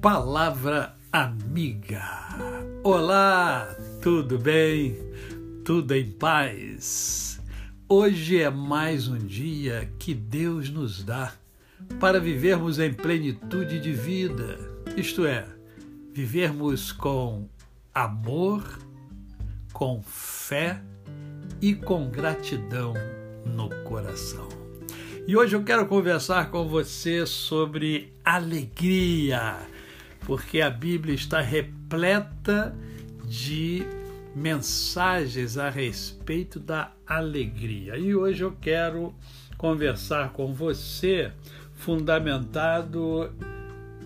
Palavra Amiga. Olá, tudo bem? Tudo em paz? Hoje é mais um dia que Deus nos dá para vivermos em plenitude de vida, isto é, vivermos com amor, com fé e com gratidão no coração. E hoje eu quero conversar com você sobre alegria, porque a Bíblia está repleta de mensagens a respeito da alegria. E hoje eu quero conversar com você fundamentado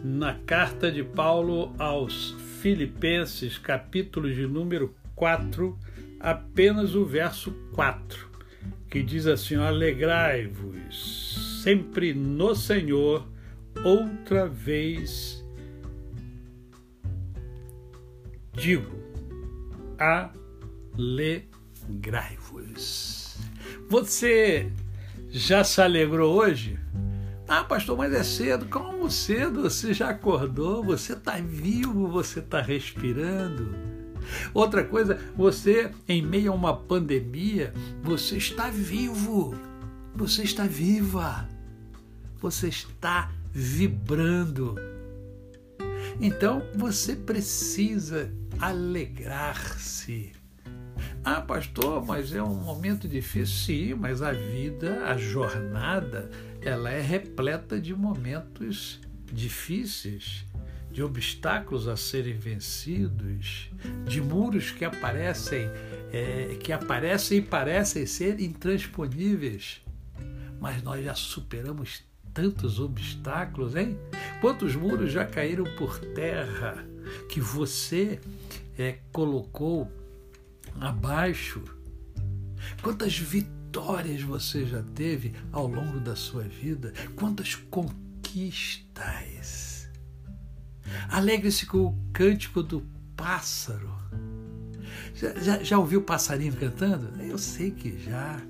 na carta de Paulo aos Filipenses, capítulo de número 4, apenas o verso 4 que diz assim: Alegrai-vos sempre no Senhor, outra vez digo, alegrai-vos. Você já se alegrou hoje? Ah, pastor, mas é cedo. Como cedo? Você já acordou, você está vivo, você está respirando. Outra coisa, você, em meio a uma pandemia, você está vivo, você está viva, você está vibrando. Então você precisa alegrar-se. Ah, pastor, mas é um momento difícil. Sim, mas a vida, a jornada, ela é repleta de momentos difíceis de obstáculos a serem vencidos, de muros que aparecem, é, que aparecem e parecem ser intransponíveis. Mas nós já superamos tantos obstáculos, hein? Quantos muros já caíram por terra que você é, colocou abaixo? Quantas vitórias você já teve ao longo da sua vida? Quantas conquistas? Alegre-se com o cântico do pássaro. Já, já, já ouviu o passarinho cantando? Eu sei que já.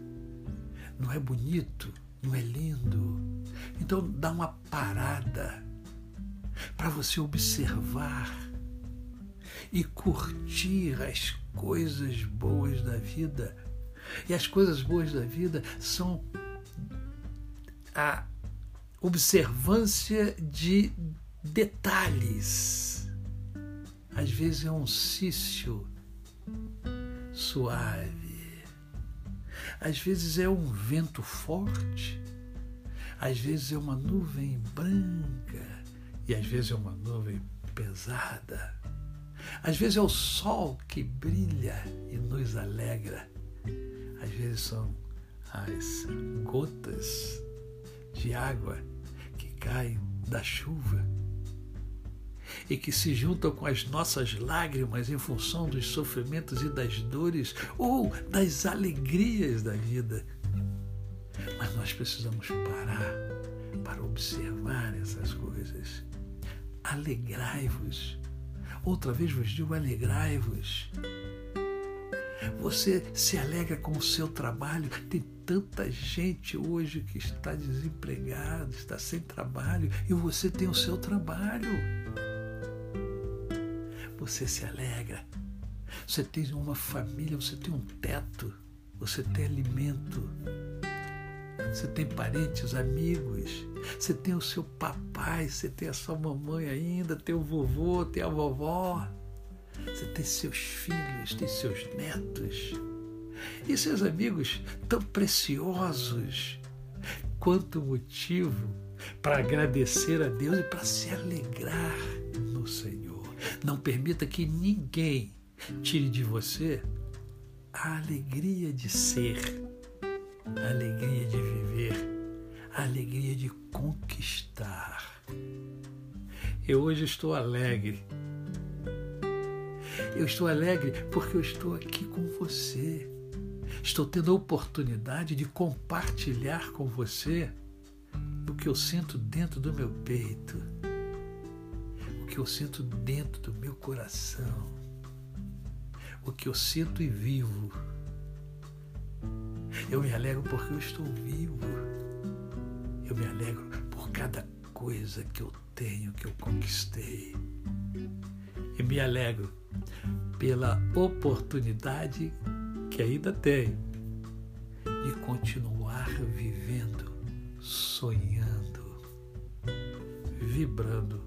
Não é bonito? Não é lindo? Então dá uma parada para você observar e curtir as coisas boas da vida. E as coisas boas da vida são a observância de detalhes. Às vezes é um cício suave. Às vezes é um vento forte. Às vezes é uma nuvem branca. E às vezes é uma nuvem pesada. Às vezes é o sol que brilha e nos alegra. Às vezes são as gotas de água que caem da chuva e que se juntam com as nossas lágrimas em função dos sofrimentos e das dores ou das alegrias da vida. Mas nós precisamos parar para observar essas coisas. Alegrai-vos. Outra vez vos digo: alegrai-vos. Você se alegra com o seu trabalho. Tem tanta gente hoje que está desempregado, está sem trabalho, e você tem o seu trabalho você se alegra. Você tem uma família, você tem um teto, você tem alimento. Você tem parentes, amigos, você tem o seu papai, você tem a sua mamãe ainda, tem o vovô, tem a vovó, você tem seus filhos, tem seus netos e seus amigos tão preciosos. Quanto motivo para agradecer a Deus e para se alegrar no Senhor. Não permita que ninguém tire de você a alegria de ser, a alegria de viver, a alegria de conquistar. Eu hoje estou alegre. Eu estou alegre porque eu estou aqui com você. Estou tendo a oportunidade de compartilhar com você o que eu sinto dentro do meu peito que eu sinto dentro do meu coração, o que eu sinto e vivo. Eu me alegro porque eu estou vivo. Eu me alegro por cada coisa que eu tenho, que eu conquistei. E me alegro pela oportunidade que ainda tenho de continuar vivendo, sonhando, vibrando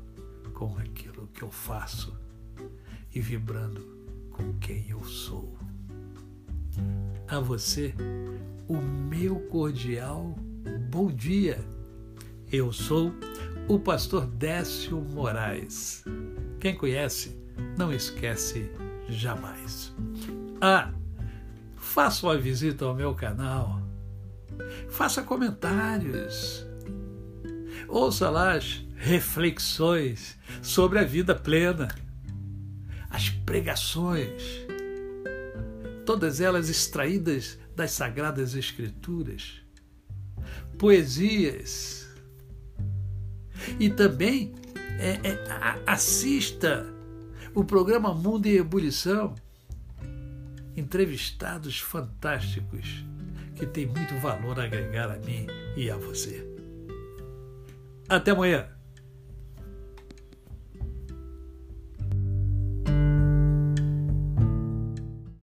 com aquilo que eu faço e vibrando com quem eu sou. A você, o meu cordial bom dia. Eu sou o pastor Décio Moraes. Quem conhece, não esquece jamais. Ah, faça uma visita ao meu canal. Faça comentários. Ouça lá as reflexões sobre a vida plena, as pregações, todas elas extraídas das Sagradas Escrituras, poesias. E também é, é, assista o programa Mundo em Ebulição. Entrevistados fantásticos que tem muito valor a agregar a mim e a você. Até amanhã!